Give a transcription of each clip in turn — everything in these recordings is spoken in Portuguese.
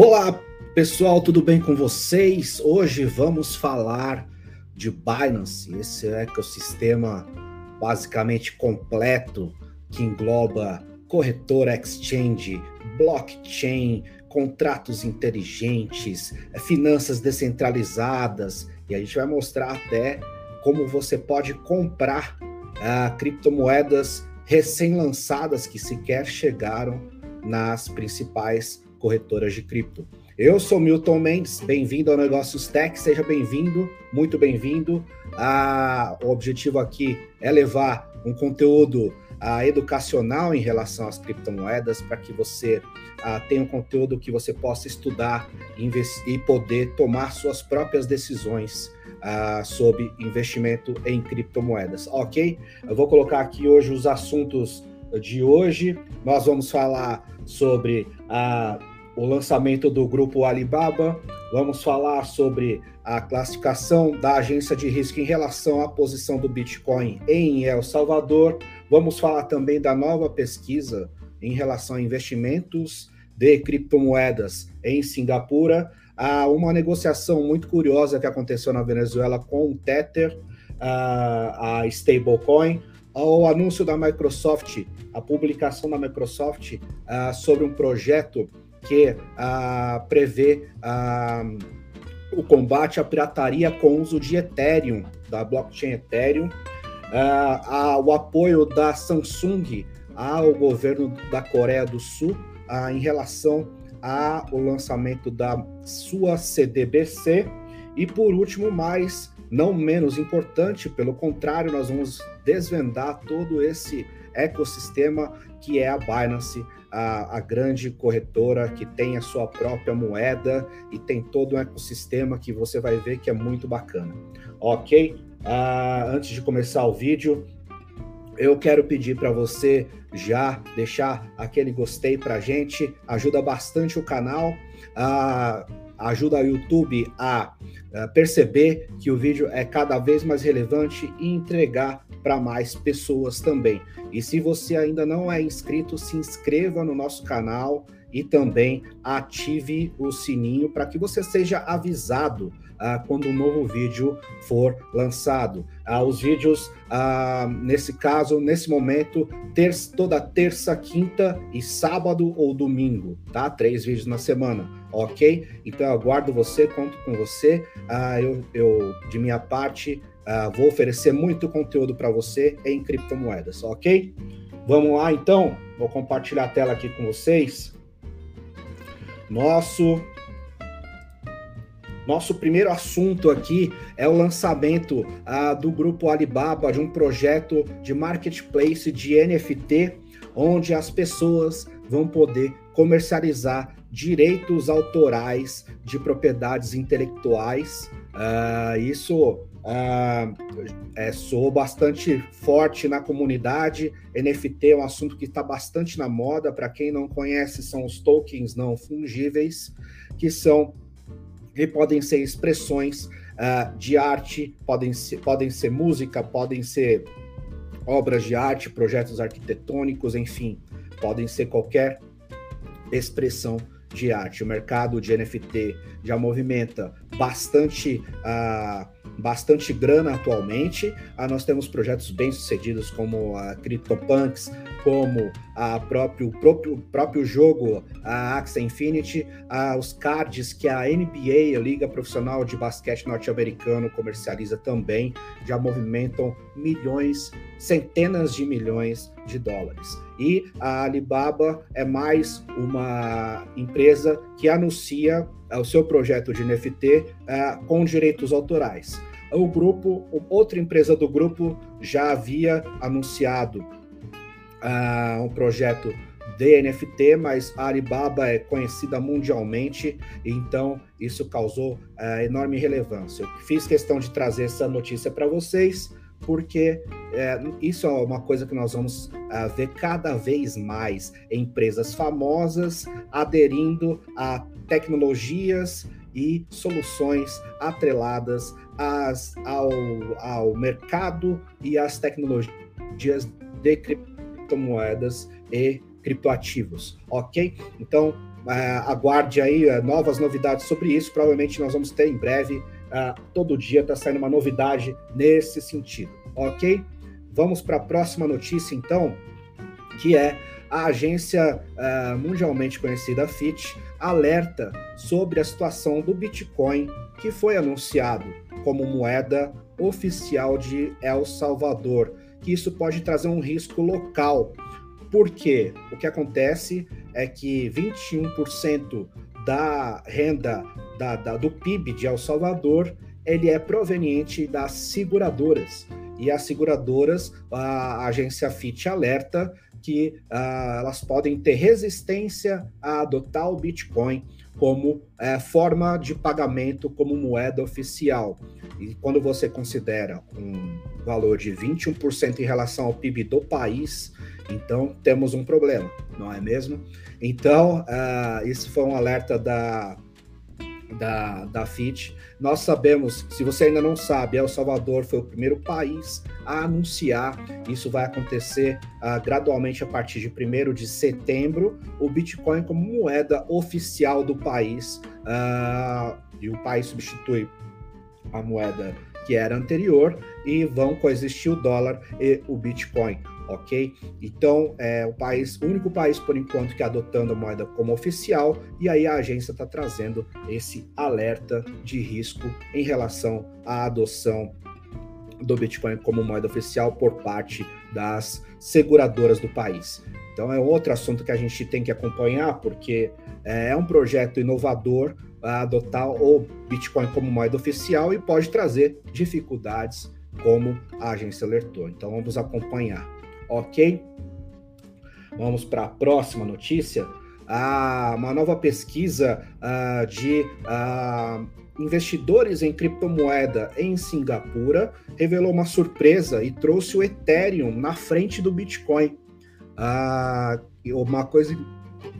Olá, pessoal, tudo bem com vocês? Hoje vamos falar de Binance, esse ecossistema basicamente completo que engloba corretora exchange, blockchain, contratos inteligentes, finanças descentralizadas e a gente vai mostrar até como você pode comprar uh, criptomoedas recém-lançadas que sequer chegaram nas principais corretoras de cripto. Eu sou Milton Mendes, bem-vindo ao Negócios Tech, seja bem-vindo, muito bem-vindo. Ah, o objetivo aqui é levar um conteúdo ah, educacional em relação às criptomoedas para que você ah, tenha um conteúdo que você possa estudar e poder tomar suas próprias decisões ah, sobre investimento em criptomoedas, ok? Eu vou colocar aqui hoje os assuntos de hoje. Nós vamos falar sobre a o lançamento do grupo Alibaba, vamos falar sobre a classificação da agência de risco em relação à posição do Bitcoin em El Salvador, vamos falar também da nova pesquisa em relação a investimentos de criptomoedas em Singapura, há uma negociação muito curiosa que aconteceu na Venezuela com o Tether, a stablecoin, o anúncio da Microsoft, a publicação da Microsoft sobre um projeto que ah, prevê ah, o combate à pirataria com uso de Ethereum, da blockchain Ethereum, ah, o apoio da Samsung ao governo da Coreia do Sul em relação ao lançamento da sua CDBC e por último, mais não menos importante, pelo contrário, nós vamos desvendar todo esse ecossistema que é a Binance, a, a, grande corretora que tem a sua própria moeda e tem todo um ecossistema que você vai ver que é muito bacana. Ok? Uh, antes de começar o vídeo, eu quero pedir para você já deixar aquele gostei para gente, ajuda bastante o canal, uh, ajuda o YouTube a uh, perceber que o vídeo é cada vez mais relevante e entregar para mais pessoas também. E se você ainda não é inscrito, se inscreva no nosso canal e também ative o sininho para que você seja avisado uh, quando um novo vídeo for lançado. Uh, os vídeos, uh, nesse caso, nesse momento, ter toda terça, quinta e sábado ou domingo, tá? Três vídeos na semana, ok? Então eu aguardo você, conto com você. eu, eu, de minha parte, Uh, vou oferecer muito conteúdo para você em criptomoedas, ok? Vamos lá então, vou compartilhar a tela aqui com vocês. Nosso nosso primeiro assunto aqui é o lançamento uh, do grupo Alibaba de um projeto de marketplace de NFT, onde as pessoas vão poder comercializar direitos autorais de propriedades intelectuais. Uh, isso Uh, é, sou bastante forte na comunidade. NFT é um assunto que está bastante na moda. Para quem não conhece, são os tokens não fungíveis, que são que podem ser expressões uh, de arte, podem ser, podem ser música, podem ser obras de arte, projetos arquitetônicos, enfim, podem ser qualquer expressão de arte. O mercado de NFT já movimenta bastante. Uh, bastante grana atualmente. Ah, nós temos projetos bem sucedidos como a CryptoPunks, como a próprio, próprio, próprio jogo, a Axie Infinity, a, os cards que a NBA, a Liga Profissional de Basquete Norte-Americano, comercializa também, já movimentam milhões, centenas de milhões de dólares. E a Alibaba é mais uma empresa que anuncia o seu projeto de NFT ah, com direitos autorais. O grupo, outra empresa do grupo já havia anunciado uh, um projeto de NFT, mas a Alibaba é conhecida mundialmente, então isso causou uh, enorme relevância. Eu fiz questão de trazer essa notícia para vocês, porque é, isso é uma coisa que nós vamos uh, ver cada vez mais empresas famosas aderindo a tecnologias e soluções atreladas às, ao, ao mercado e às tecnologias de criptomoedas e criptoativos, ok? Então, aguarde aí novas novidades sobre isso. Provavelmente nós vamos ter em breve. todo dia está saindo uma novidade nesse sentido, ok? Vamos para a próxima notícia, então, que é a agência uh, mundialmente conhecida Fitch alerta sobre a situação do Bitcoin, que foi anunciado como moeda oficial de El Salvador, que isso pode trazer um risco local. Porque o que acontece é que 21% da renda da, da, do PIB de El Salvador ele é proveniente das seguradoras. E as seguradoras, a agência Fitch alerta que uh, elas podem ter resistência a adotar o Bitcoin como uh, forma de pagamento, como moeda oficial. E quando você considera um valor de 21% em relação ao PIB do país, então temos um problema, não é mesmo? Então, uh, isso foi um alerta da, da, da FIT. Nós sabemos, se você ainda não sabe, El Salvador foi o primeiro país a anunciar, isso vai acontecer uh, gradualmente a partir de 1 de setembro, o Bitcoin como moeda oficial do país. Uh, e o país substitui a moeda que era anterior e vão coexistir o dólar e o Bitcoin ok? Então, é o país, o único país por enquanto que é adotando a moeda como oficial, e aí a agência está trazendo esse alerta de risco em relação à adoção do Bitcoin como moeda oficial por parte das seguradoras do país. Então é outro assunto que a gente tem que acompanhar, porque é um projeto inovador a adotar o Bitcoin como moeda oficial e pode trazer dificuldades, como a agência alertou. Então vamos acompanhar ok? Vamos para a próxima notícia. Ah, uma nova pesquisa ah, de ah, investidores em criptomoeda em Singapura revelou uma surpresa e trouxe o Ethereum na frente do Bitcoin. Ah, uma coisa,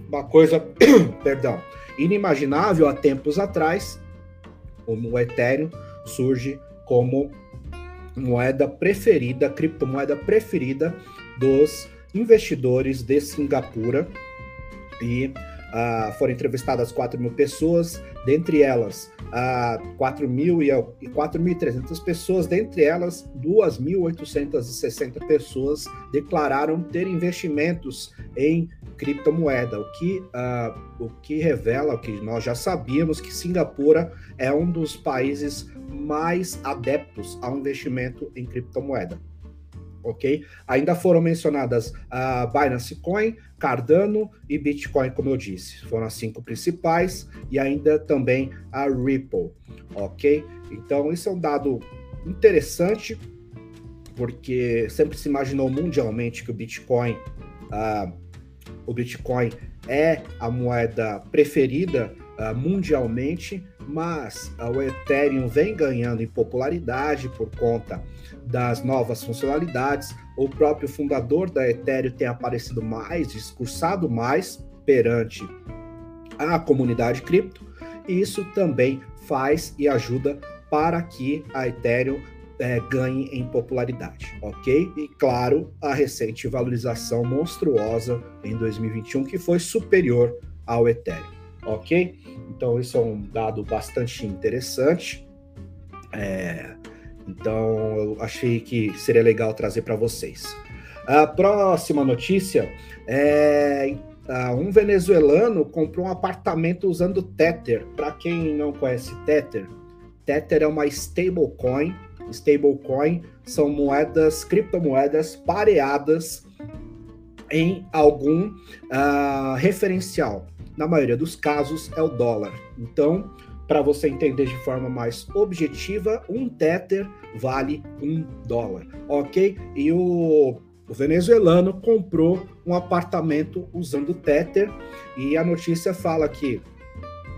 uma coisa, perdão, inimaginável há tempos atrás, o Ethereum surge como moeda preferida, criptomoeda preferida dos investidores de Singapura. E uh, foram entrevistadas 4 mil pessoas, dentre elas uh, 4.300 pessoas, dentre elas 2.860 pessoas declararam ter investimentos em criptomoeda, o que, uh, o que revela o que nós já sabíamos que Singapura é um dos países mais adeptos ao investimento em criptomoeda ok? Ainda foram mencionadas a Binance Coin, Cardano e Bitcoin, como eu disse. Foram as cinco principais e ainda também a Ripple, ok? Então, isso é um dado interessante, porque sempre se imaginou mundialmente que o Bitcoin, uh, o Bitcoin é a moeda preferida uh, mundialmente, mas uh, o Ethereum vem ganhando em popularidade por conta das novas funcionalidades. O próprio fundador da Ethereum tem aparecido mais, discursado mais perante a comunidade cripto, e isso também faz e ajuda para que a Ethereum é, ganhe em popularidade, ok? E claro, a recente valorização monstruosa em 2021 que foi superior ao Ethereum ok? Então, isso é um dado bastante interessante. É, então, eu achei que seria legal trazer para vocês. A próxima notícia é um venezuelano comprou um apartamento usando Tether. Para quem não conhece Tether, Tether é uma stablecoin. Stablecoin são moedas, criptomoedas pareadas em algum uh, referencial na maioria dos casos, é o dólar. Então, para você entender de forma mais objetiva, um Tether vale um dólar, ok? E o, o venezuelano comprou um apartamento usando Tether e a notícia fala que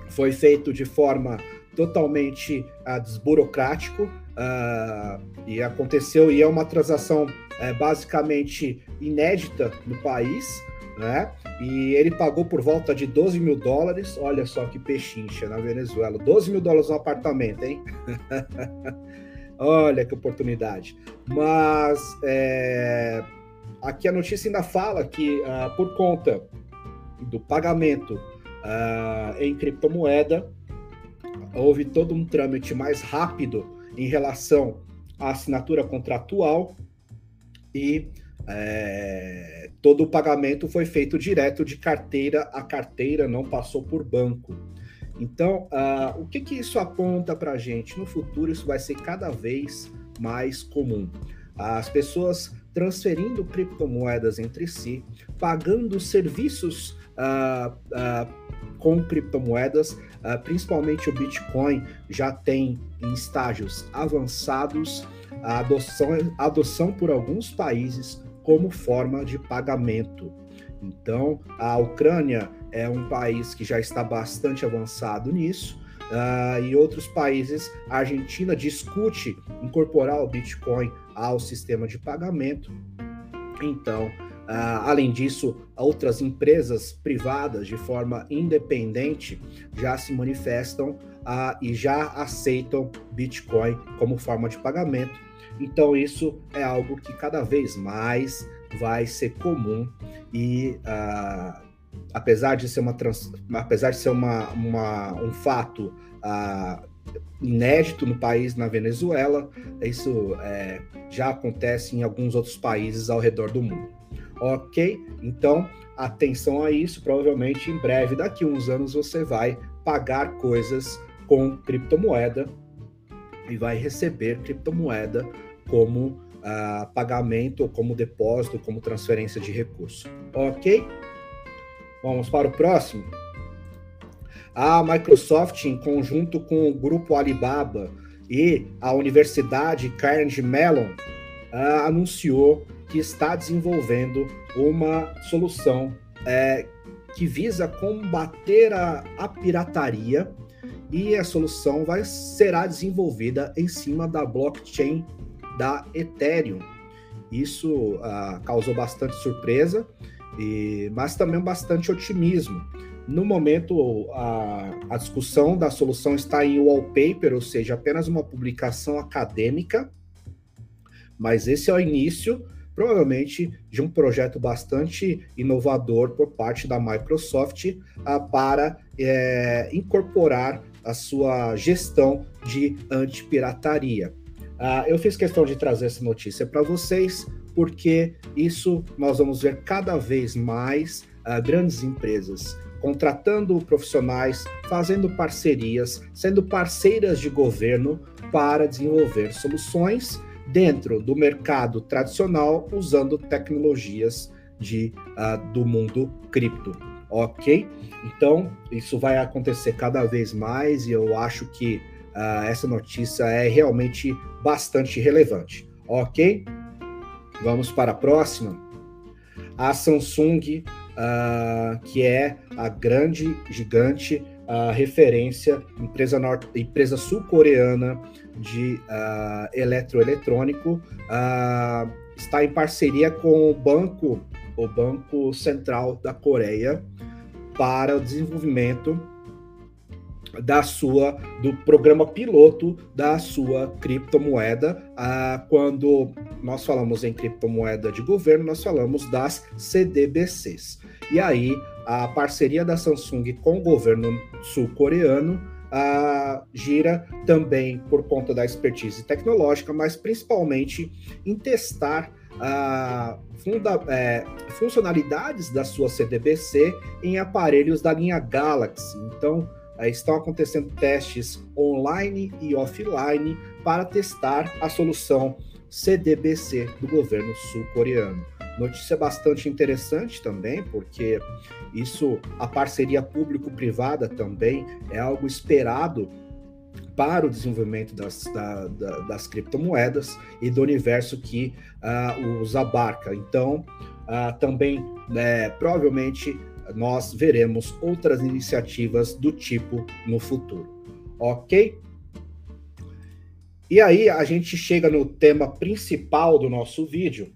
foi feito de forma totalmente uh, desburocrático uh, e aconteceu e é uma transação uh, basicamente inédita no país né? E ele pagou por volta de 12 mil dólares. Olha só que pechincha na Venezuela. 12 mil dólares no apartamento, hein? Olha que oportunidade. Mas é, aqui a notícia ainda fala que uh, por conta do pagamento uh, em criptomoeda, houve todo um trâmite mais rápido em relação à assinatura contratual e é, todo o pagamento foi feito direto de carteira a carteira, não passou por banco. Então, uh, o que, que isso aponta para a gente? No futuro, isso vai ser cada vez mais comum. As pessoas transferindo criptomoedas entre si, pagando serviços uh, uh, com criptomoedas, principalmente o Bitcoin já tem em estágios avançados a adoção, a adoção por alguns países como forma de pagamento. Então, a Ucrânia é um país que já está bastante avançado nisso. Uh, e outros países, a Argentina discute incorporar o Bitcoin ao sistema de pagamento. Então, uh, além disso, outras empresas privadas, de forma independente, já se manifestam uh, e já aceitam Bitcoin como forma de pagamento. Então, isso é algo que cada vez mais vai ser comum e uh, apesar de ser uma trans, apesar de ser uma, uma um fato uh, inédito no país, na Venezuela, isso é, já acontece em alguns outros países ao redor do mundo. Ok? Então, atenção a isso. Provavelmente em breve, daqui a uns anos, você vai pagar coisas com criptomoeda e vai receber criptomoeda como uh, pagamento, como depósito, como transferência de recurso. Ok? Vamos para o próximo. A Microsoft, em conjunto com o grupo Alibaba e a Universidade Carnegie Mellon, uh, anunciou que está desenvolvendo uma solução é, que visa combater a, a, pirataria e a solução vai será desenvolvida em cima da blockchain da Ethereum. Isso uh, causou bastante surpresa, e, mas também bastante otimismo. No momento, a, a discussão da solução está em wallpaper, ou seja, apenas uma publicação acadêmica, mas esse é o início, provavelmente, de um projeto bastante inovador por parte da Microsoft uh, para é, incorporar a sua gestão de antipirataria. Uh, eu fiz questão de trazer essa notícia para vocês, porque isso nós vamos ver cada vez mais uh, grandes empresas contratando profissionais, fazendo parcerias, sendo parceiras de governo para desenvolver soluções dentro do mercado tradicional usando tecnologias de, uh, do mundo cripto. Ok? Então, isso vai acontecer cada vez mais e eu acho que uh, essa notícia é realmente bastante relevante. Ok? Vamos para a próxima. A Samsung, uh, que é a grande, gigante uh, referência, empresa, norte, empresa sul-coreana de eletroeletrônico, está em parceria com o banco, o Banco Central da Coreia, para o desenvolvimento da sua do programa piloto da sua criptomoeda. Ah, quando nós falamos em criptomoeda de governo, nós falamos das CDBCs. E aí a parceria da Samsung com o governo sul-coreano ah, gira também por conta da expertise tecnológica, mas principalmente em testar ah, funda, é, funcionalidades da sua CDBC em aparelhos da linha Galaxy. Então, estão acontecendo testes online e offline para testar a solução CDBC do governo sul-coreano. Notícia bastante interessante também, porque isso, a parceria público-privada também é algo esperado para o desenvolvimento das, da, da, das criptomoedas e do universo que uh, os abarca. Então, uh, também, né, provavelmente, nós veremos outras iniciativas do tipo no futuro. Ok? E aí a gente chega no tema principal do nosso vídeo,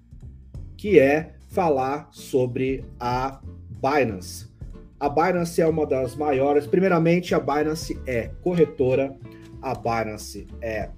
que é falar sobre a Binance. A Binance é uma das maiores. Primeiramente, a Binance é corretora, a Binance é,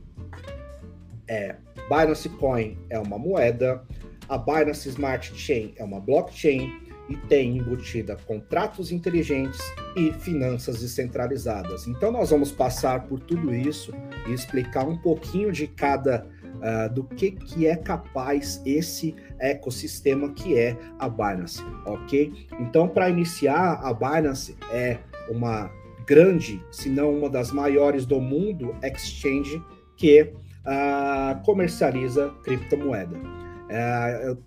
é Binance Coin é uma moeda, a Binance Smart Chain é uma blockchain e tem embutida contratos inteligentes e finanças descentralizadas. Então nós vamos passar por tudo isso e explicar um pouquinho de cada uh, do que, que é capaz esse ecossistema que é a Binance, ok? Então para iniciar, a Binance é uma grande, se não uma das maiores do mundo, exchange que uh, comercializa criptomoeda. Uh, eu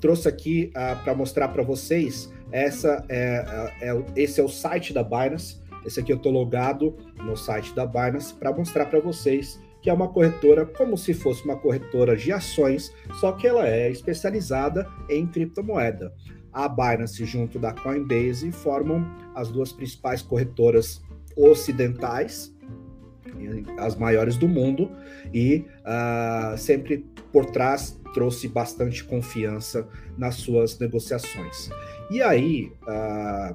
trouxe aqui uh, para mostrar para vocês. Essa é, é, é, esse é o site da Binance. Esse aqui eu estou logado no site da Binance para mostrar para vocês que é uma corretora como se fosse uma corretora de ações, só que ela é especializada em criptomoeda. A Binance junto da Coinbase formam as duas principais corretoras ocidentais, as maiores do mundo, e uh, sempre por trás trouxe bastante confiança nas suas negociações. E aí, uh,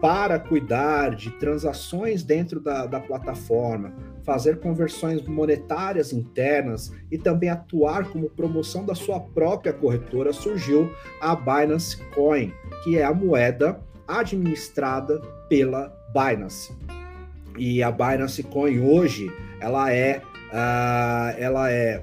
para cuidar de transações dentro da, da plataforma, fazer conversões monetárias internas e também atuar como promoção da sua própria corretora, surgiu a Binance Coin, que é a moeda administrada pela Binance. E a Binance Coin hoje, ela é, uh, ela é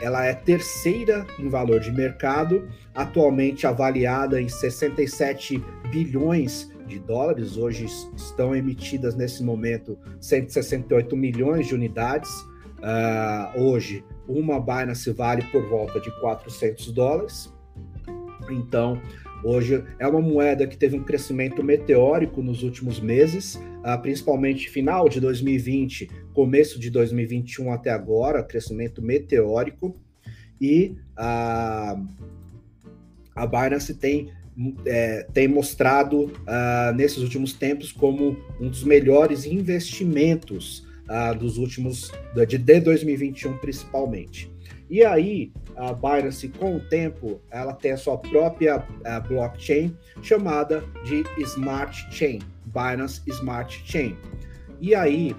ela é terceira em valor de mercado, atualmente avaliada em 67 bilhões de dólares. Hoje estão emitidas nesse momento 168 milhões de unidades. Uh, hoje, uma Binance vale por volta de 400 dólares. Então, hoje é uma moeda que teve um crescimento meteórico nos últimos meses, uh, principalmente final de 2020, começo de 2021 até agora, crescimento meteórico. E uh, a Binance tem é, tem mostrado uh, nesses últimos tempos como um dos melhores investimentos uh, dos últimos de, de 2021 principalmente. E aí a Binance com o tempo ela tem a sua própria uh, blockchain chamada de Smart Chain, Binance Smart Chain. E aí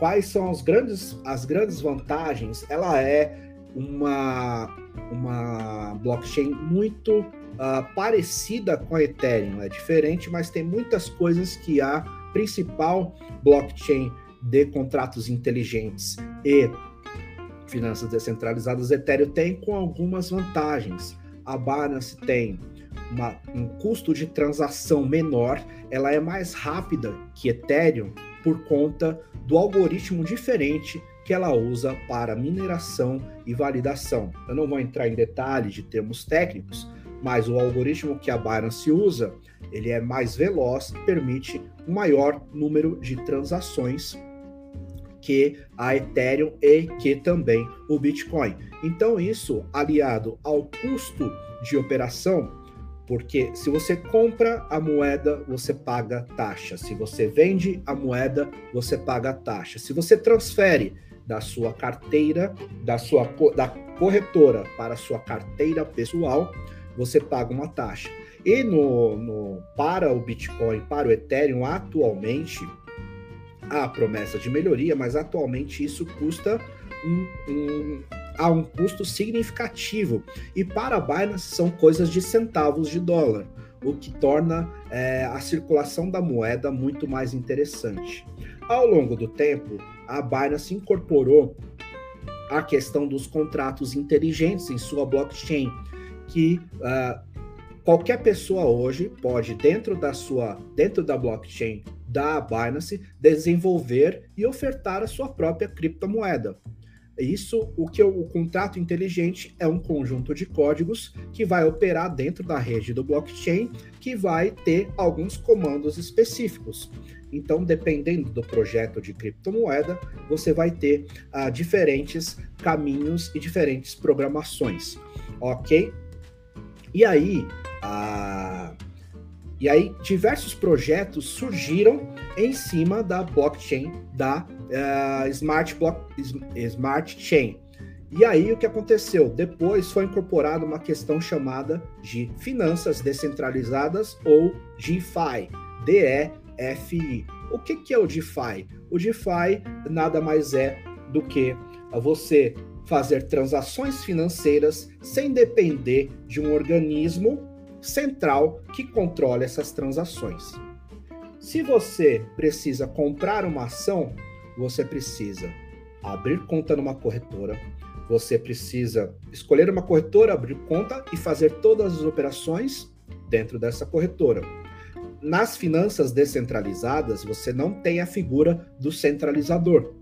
quais são as grandes as grandes vantagens? Ela é uma, uma blockchain muito uh, parecida com a Ethereum. É diferente, mas tem muitas coisas que a principal blockchain de contratos inteligentes e finanças descentralizadas Ethereum tem com algumas vantagens. A Binance tem uma, um custo de transação menor, ela é mais rápida que Ethereum por conta do algoritmo diferente que ela usa para mineração e validação. Eu não vou entrar em detalhes de termos técnicos, mas o algoritmo que a Binance usa, ele é mais veloz e permite um maior número de transações que a Ethereum e que também o Bitcoin. Então isso aliado ao custo de operação, porque se você compra a moeda, você paga taxa. Se você vende a moeda, você paga taxa. Se você transfere da sua carteira, da sua da corretora para a sua carteira pessoal, você paga uma taxa. E no, no, para o Bitcoin, para o Ethereum, atualmente, há promessa de melhoria, mas atualmente isso custa um, um, um custo significativo. E para a Binance são coisas de centavos de dólar, o que torna é, a circulação da moeda muito mais interessante. Ao longo do tempo, a Binance incorporou a questão dos contratos inteligentes em sua blockchain, que uh, qualquer pessoa hoje pode dentro da sua dentro da blockchain da Binance desenvolver e ofertar a sua própria criptomoeda. Isso, o que o, o contrato inteligente é um conjunto de códigos que vai operar dentro da rede do blockchain, que vai ter alguns comandos específicos. Então, dependendo do projeto de criptomoeda, você vai ter uh, diferentes caminhos e diferentes programações, ok? E aí, uh, e aí diversos projetos surgiram em cima da blockchain da uh, Smart, Block, Smart Chain. E aí o que aconteceu? Depois foi incorporada uma questão chamada de finanças descentralizadas ou DeFi, D-E-F-I. O que, que é o DeFi? O DeFi nada mais é do que você fazer transações financeiras sem depender de um organismo central que controle essas transações. Se você precisa comprar uma ação, você precisa abrir conta numa corretora, você precisa escolher uma corretora, abrir conta e fazer todas as operações dentro dessa corretora. Nas finanças descentralizadas, você não tem a figura do centralizador.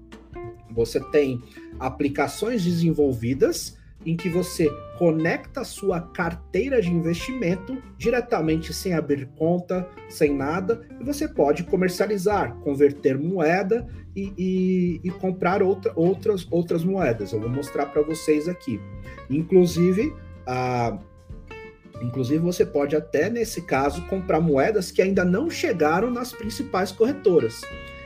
Você tem aplicações desenvolvidas em que você conecta a sua carteira de investimento diretamente sem abrir conta, sem nada, e você pode comercializar, converter moeda e, e, e comprar outra, outras, outras moedas. Eu vou mostrar para vocês aqui. Inclusive, a, inclusive, você pode até, nesse caso, comprar moedas que ainda não chegaram nas principais corretoras,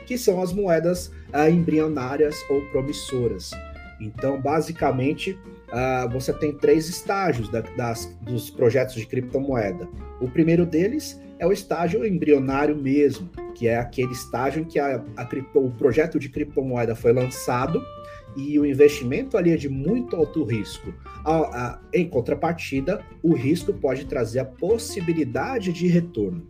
que são as moedas ah, embrionárias ou promissoras. Então, basicamente, uh, você tem três estágios da, das, dos projetos de criptomoeda. O primeiro deles é o estágio embrionário mesmo, que é aquele estágio em que a, a cripto, o projeto de criptomoeda foi lançado e o investimento ali é de muito alto risco. A, a, em contrapartida, o risco pode trazer a possibilidade de retorno.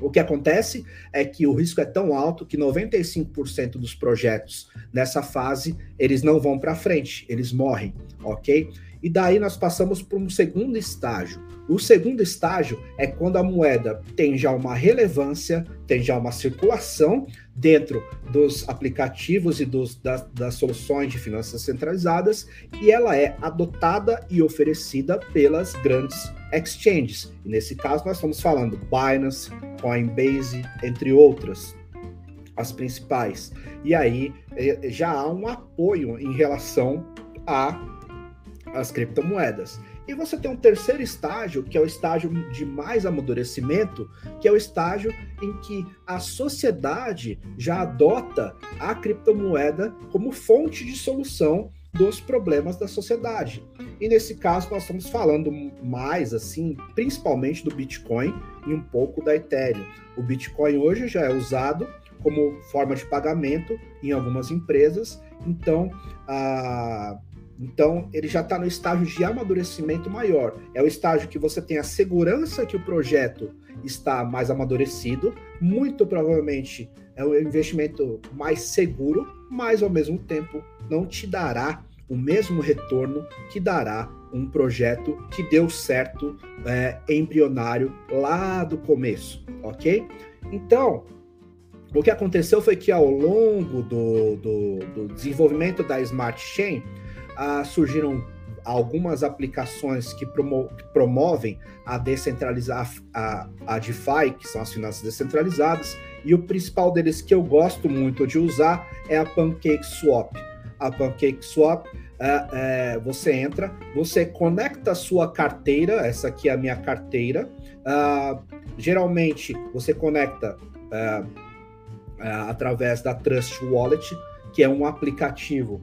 O que acontece é que o risco é tão alto que 95% dos projetos nessa fase eles não vão para frente, eles morrem, ok? E daí nós passamos para um segundo estágio. O segundo estágio é quando a moeda tem já uma relevância, tem já uma circulação dentro dos aplicativos e dos, das, das soluções de finanças centralizadas e ela é adotada e oferecida pelas grandes exchanges. E nesse caso, nós estamos falando Binance, Coinbase, entre outras, as principais. E aí é, já há um apoio em relação às criptomoedas. E você tem um terceiro estágio, que é o estágio de mais amadurecimento, que é o estágio em que a sociedade já adota a criptomoeda como fonte de solução dos problemas da sociedade. E nesse caso nós estamos falando mais assim, principalmente do Bitcoin e um pouco da Ethereum. O Bitcoin hoje já é usado como forma de pagamento em algumas empresas, então a então, ele já está no estágio de amadurecimento maior. É o estágio que você tem a segurança que o projeto está mais amadurecido. Muito provavelmente é o investimento mais seguro, mas ao mesmo tempo não te dará o mesmo retorno que dará um projeto que deu certo é, embrionário lá do começo, ok? Então, o que aconteceu foi que ao longo do, do, do desenvolvimento da Smart Chain, ah, surgiram algumas aplicações que, promo que promovem a descentralizar a, a DeFi, que são as finanças descentralizadas, e o principal deles que eu gosto muito de usar é a PancakeSwap. A PancakeSwap é, é, você entra, você conecta a sua carteira, essa aqui é a minha carteira. Uh, geralmente você conecta uh, através da Trust Wallet, que é um aplicativo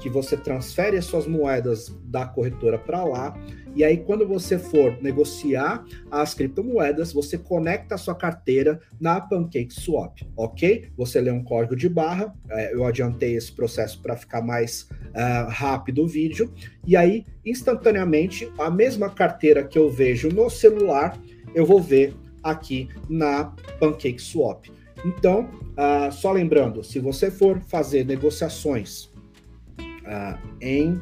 que você transfere as suas moedas da corretora para lá. E aí, quando você for negociar as criptomoedas, você conecta a sua carteira na PancakeSwap, ok? Você lê um código de barra, é, eu adiantei esse processo para ficar mais uh, rápido o vídeo, e aí, instantaneamente, a mesma carteira que eu vejo no celular, eu vou ver aqui na PancakeSwap. Então, uh, só lembrando, se você for fazer negociações uh, em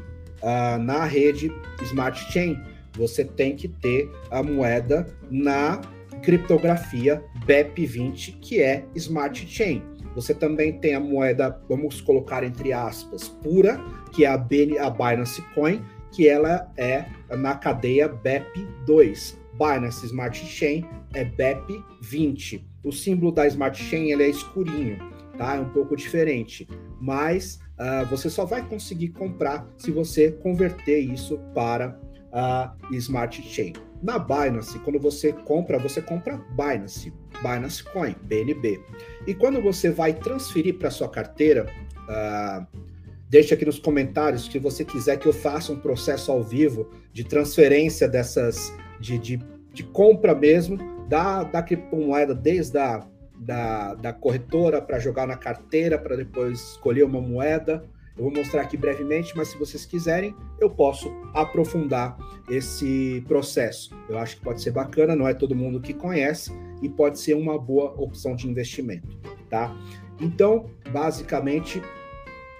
uh, na rede Smart Chain, você tem que ter a moeda na criptografia BEP20, que é Smart Chain. Você também tem a moeda, vamos colocar entre aspas, pura, que é a, BN, a Binance Coin, que ela é na cadeia BEP2. Binance Smart Chain é BEP20. O símbolo da Smart Chain ele é escurinho, tá? É um pouco diferente, mas uh, você só vai conseguir comprar se você converter isso para a uh, Smart Chain. Na Binance, quando você compra, você compra Binance, Binance Coin, BNB. E quando você vai transferir para sua carteira, uh, deixe aqui nos comentários se você quiser que eu faça um processo ao vivo de transferência dessas, de, de, de compra mesmo, da, da criptomoeda desde a da, da corretora para jogar na carteira, para depois escolher uma moeda. Eu vou mostrar aqui brevemente, mas se vocês quiserem, eu posso aprofundar esse processo. Eu acho que pode ser bacana, não é todo mundo que conhece e pode ser uma boa opção de investimento, tá? Então, basicamente,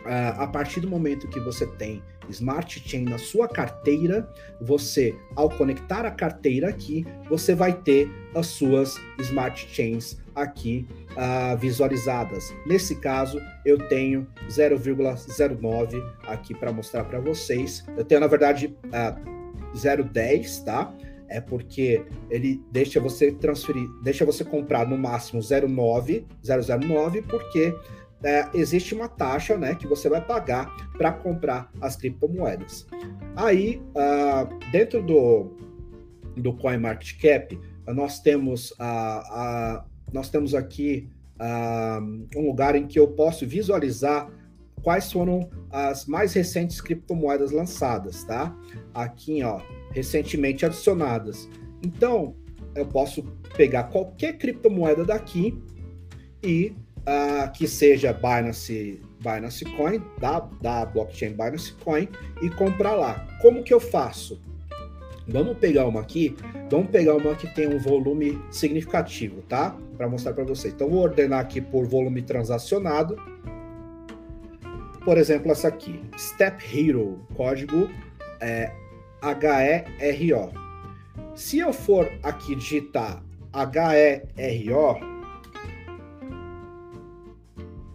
a partir do momento que você tem Smart Chain na sua carteira, você, ao conectar a carteira aqui, você vai ter as suas Smart Chains aqui uh, visualizadas. Nesse caso, eu tenho 0,09 aqui para mostrar para vocês. Eu tenho, na verdade, uh, 0,10, tá? É porque ele deixa você transferir, deixa você comprar no máximo 0,9, 009, porque é, existe uma taxa né, que você vai pagar para comprar as criptomoedas. Aí, uh, dentro do, do CoinMarketCap, nós temos, uh, nós temos aqui um lugar em que eu posso visualizar quais foram as mais recentes criptomoedas lançadas, tá? Aqui, ó, recentemente adicionadas. Então, eu posso pegar qualquer criptomoeda daqui e uh, que seja Binance, Binance Coin, da, da blockchain Binance Coin, e comprar lá. Como que eu faço? Vamos pegar uma aqui, vamos pegar uma que tem um volume significativo, tá? Para mostrar para vocês. Então, vou ordenar aqui por volume transacionado. Por exemplo, essa aqui, Step Hero, código é HERO. Se eu for aqui digitar HERO,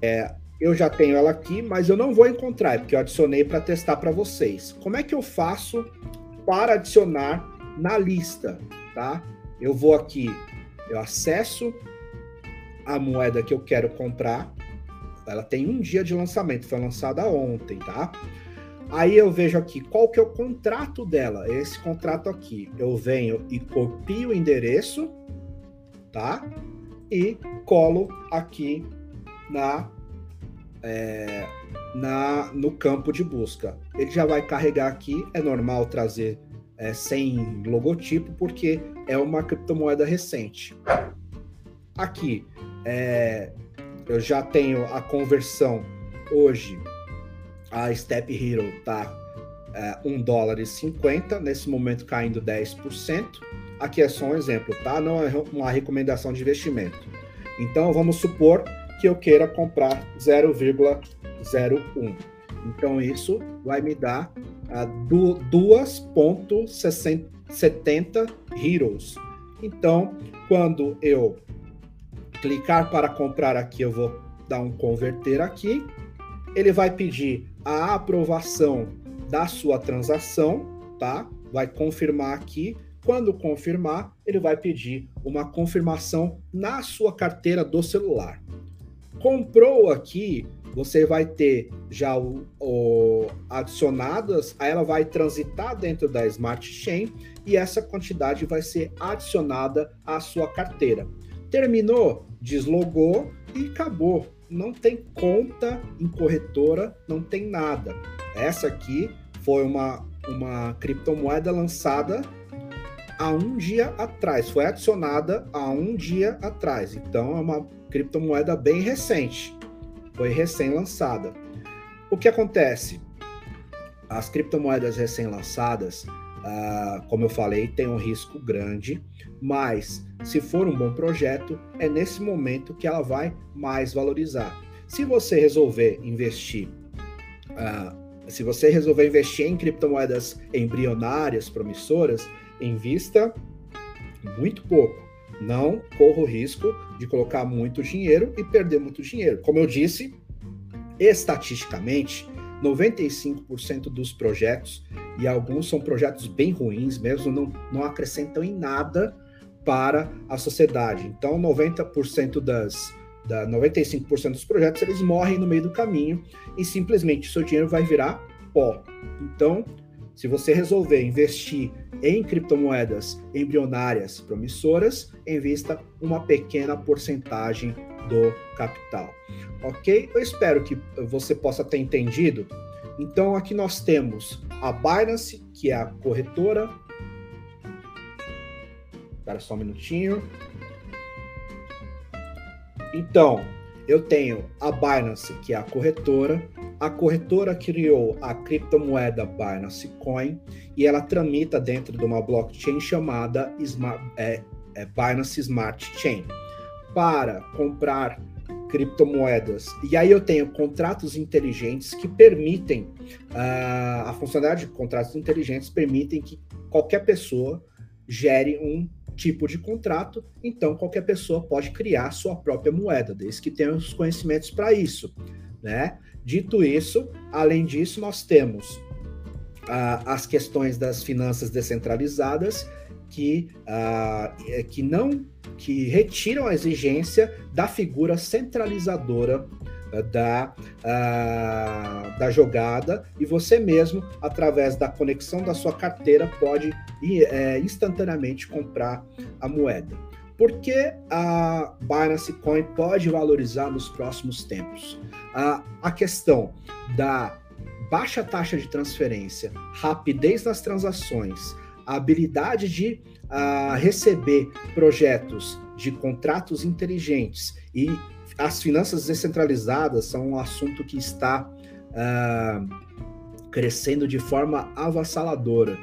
é, eu já tenho ela aqui, mas eu não vou encontrar, porque eu adicionei para testar para vocês. Como é que eu faço para adicionar na lista, tá? Eu vou aqui, eu acesso a moeda que eu quero comprar. Ela tem um dia de lançamento, foi lançada ontem, tá? Aí eu vejo aqui qual que é o contrato dela. Esse contrato aqui, eu venho e copio o endereço, tá? E colo aqui na, é, na no campo de busca. Ele já vai carregar aqui, é normal trazer é, sem logotipo, porque é uma criptomoeda recente. Aqui, é, eu já tenho a conversão hoje, a Step Hero tá é, 1 dólar e 50, nesse momento caindo 10%. Aqui é só um exemplo, tá? Não é uma recomendação de investimento. Então, vamos supor que eu queira comprar 0,01. Então, isso vai me dar uh, 2,70 Heroes. Então, quando eu clicar para comprar aqui, eu vou dar um converter aqui. Ele vai pedir a aprovação da sua transação, tá? Vai confirmar aqui. Quando confirmar, ele vai pedir uma confirmação na sua carteira do celular. Comprou aqui, você vai ter já o, o, adicionadas, aí ela vai transitar dentro da Smart Chain e essa quantidade vai ser adicionada à sua carteira. Terminou, deslogou e acabou. Não tem conta em corretora, não tem nada. Essa aqui foi uma, uma criptomoeda lançada há um dia atrás, foi adicionada há um dia atrás. Então é uma criptomoeda bem recente, foi recém-lançada. O que acontece? As criptomoedas recém-lançadas, uh, como eu falei, tem um risco grande, mas se for um bom projeto, é nesse momento que ela vai mais valorizar. Se você resolver investir uh, se você resolver investir em criptomoedas embrionárias, promissoras, invista muito pouco. Não corra o risco de colocar muito dinheiro e perder muito dinheiro. Como eu disse, estatisticamente, 95% dos projetos, e alguns são projetos bem ruins mesmo, não, não acrescentam em nada para a sociedade. Então, 90% das da 95% dos projetos eles morrem no meio do caminho e simplesmente o seu dinheiro vai virar pó. Então, se você resolver investir em criptomoedas embrionárias promissoras, invista uma pequena porcentagem do capital. Ok? Eu espero que você possa ter entendido. Então, aqui nós temos a Binance, que é a corretora. Espera só um minutinho. Então, eu tenho a Binance, que é a corretora, a corretora criou a criptomoeda Binance Coin e ela tramita dentro de uma blockchain chamada Smart, é, é Binance Smart Chain para comprar criptomoedas. E aí eu tenho contratos inteligentes que permitem, uh, a funcionalidade de contratos inteligentes permitem que qualquer pessoa gere um tipo de contrato, então qualquer pessoa pode criar sua própria moeda, desde que tenha os conhecimentos para isso, né? Dito isso, além disso, nós temos uh, as questões das finanças descentralizadas que, uh, que não que retiram a exigência da figura centralizadora uh, da, da jogada e você mesmo, através da conexão da sua carteira, pode é, instantaneamente comprar a moeda. Por que a Binance Coin pode valorizar nos próximos tempos? a questão da baixa taxa de transferência, rapidez nas transações, a habilidade de uh, receber projetos de contratos inteligentes e as finanças descentralizadas são um assunto que está uh, crescendo de forma avassaladora.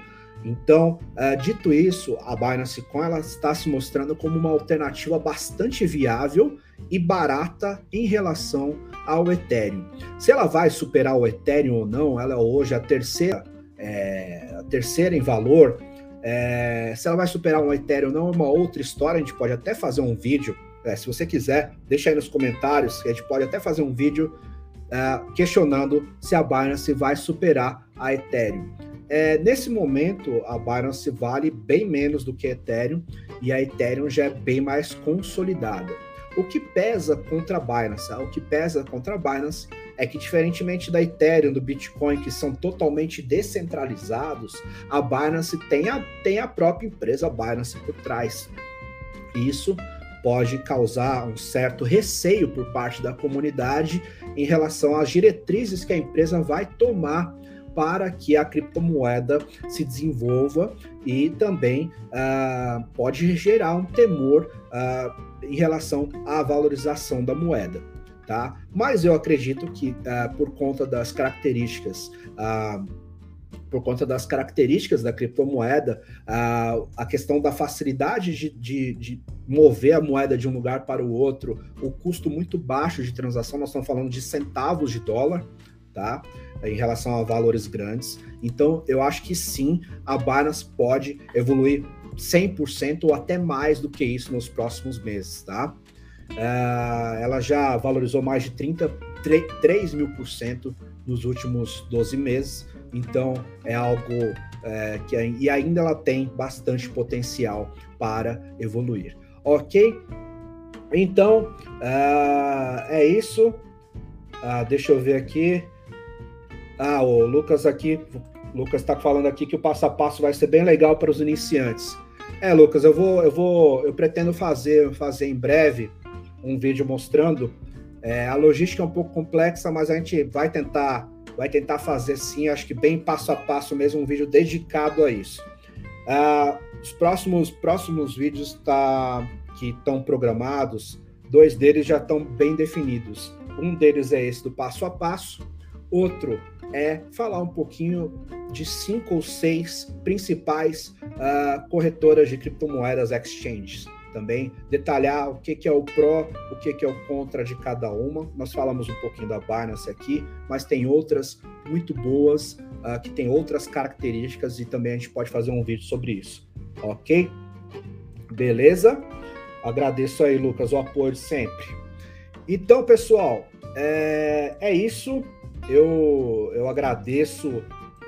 Então, uh, dito isso, a Binance Coin ela está se mostrando como uma alternativa bastante viável e barata em relação ao Ethereum. Se ela vai superar o Ethereum ou não, ela é hoje a terceira, é, a terceira em valor é, se ela vai superar um Ethereum não é uma outra história, a gente pode até fazer um vídeo. É, se você quiser, deixa aí nos comentários, que a gente pode até fazer um vídeo é, questionando se a Binance vai superar a Ethereum. É, nesse momento, a Binance vale bem menos do que a Ethereum e a Ethereum já é bem mais consolidada. O que pesa contra a Binance? O que pesa contra a Binance é que, diferentemente da Ethereum, do Bitcoin, que são totalmente descentralizados, a Binance tem a, tem a própria empresa Binance por trás. Isso pode causar um certo receio por parte da comunidade em relação às diretrizes que a empresa vai tomar para que a criptomoeda se desenvolva e também uh, pode gerar um temor uh, em relação à valorização da moeda tá? Mas eu acredito que uh, por conta das características, por conta das características da criptomoeda, uh, a questão da facilidade de, de, de, mover a moeda de um lugar para o outro, o custo muito baixo de transação, nós estamos falando de centavos de dólar, tá? Em relação a valores grandes. Então, eu acho que sim, a Binance pode evoluir 100% ou até mais do que isso nos próximos meses, tá? Uh, ela já valorizou mais de 30, 3, 3 mil por cento nos últimos 12 meses, então é algo é, que e ainda ela tem bastante potencial para evoluir. Ok? Então uh, é isso. Uh, deixa eu ver aqui. Ah, o Lucas aqui, Lucas está falando aqui que o passo a passo vai ser bem legal para os iniciantes. É, Lucas, eu vou, eu vou, eu pretendo fazer, fazer em breve um vídeo mostrando. É, a logística é um pouco complexa, mas a gente vai tentar, vai tentar fazer sim, acho que bem passo a passo mesmo, um vídeo dedicado a isso. Ah, os próximos, próximos vídeos tá, que estão programados, dois deles já estão bem definidos. Um deles é esse do passo a passo, outro é falar um pouquinho de cinco ou seis principais uh, corretoras de criptomoedas exchanges também, detalhar o que, que é o pró, o que, que é o contra de cada uma. Nós falamos um pouquinho da Binance aqui, mas tem outras muito boas, uh, que tem outras características e também a gente pode fazer um vídeo sobre isso, ok? Beleza? Agradeço aí, Lucas, o apoio sempre. Então, pessoal, é, é isso. Eu, eu agradeço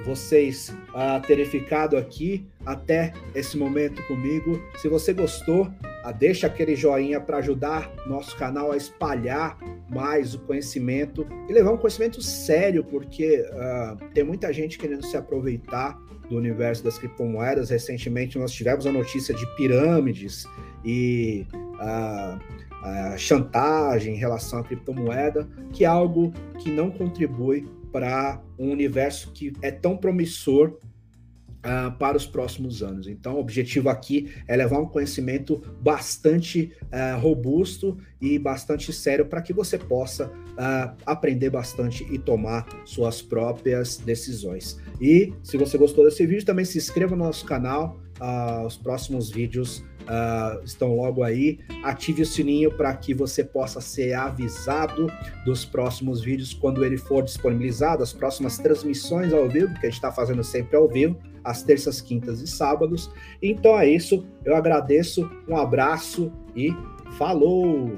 vocês a terem ficado aqui até esse momento comigo. Se você gostou, deixa aquele joinha para ajudar nosso canal a espalhar mais o conhecimento e levar um conhecimento sério, porque uh, tem muita gente querendo se aproveitar do universo das criptomoedas. Recentemente nós tivemos a notícia de pirâmides e uh, uh, chantagem em relação à criptomoeda, que é algo que não contribui para um universo que é tão promissor Uh, para os próximos anos. Então, o objetivo aqui é levar um conhecimento bastante uh, robusto e bastante sério para que você possa uh, aprender bastante e tomar suas próprias decisões. E se você gostou desse vídeo, também se inscreva no nosso canal. Os próximos vídeos uh, estão logo aí. Ative o sininho para que você possa ser avisado dos próximos vídeos quando ele for disponibilizado, as próximas transmissões ao vivo, que a gente está fazendo sempre ao vivo, às terças, quintas e sábados. Então é isso. Eu agradeço, um abraço e falou!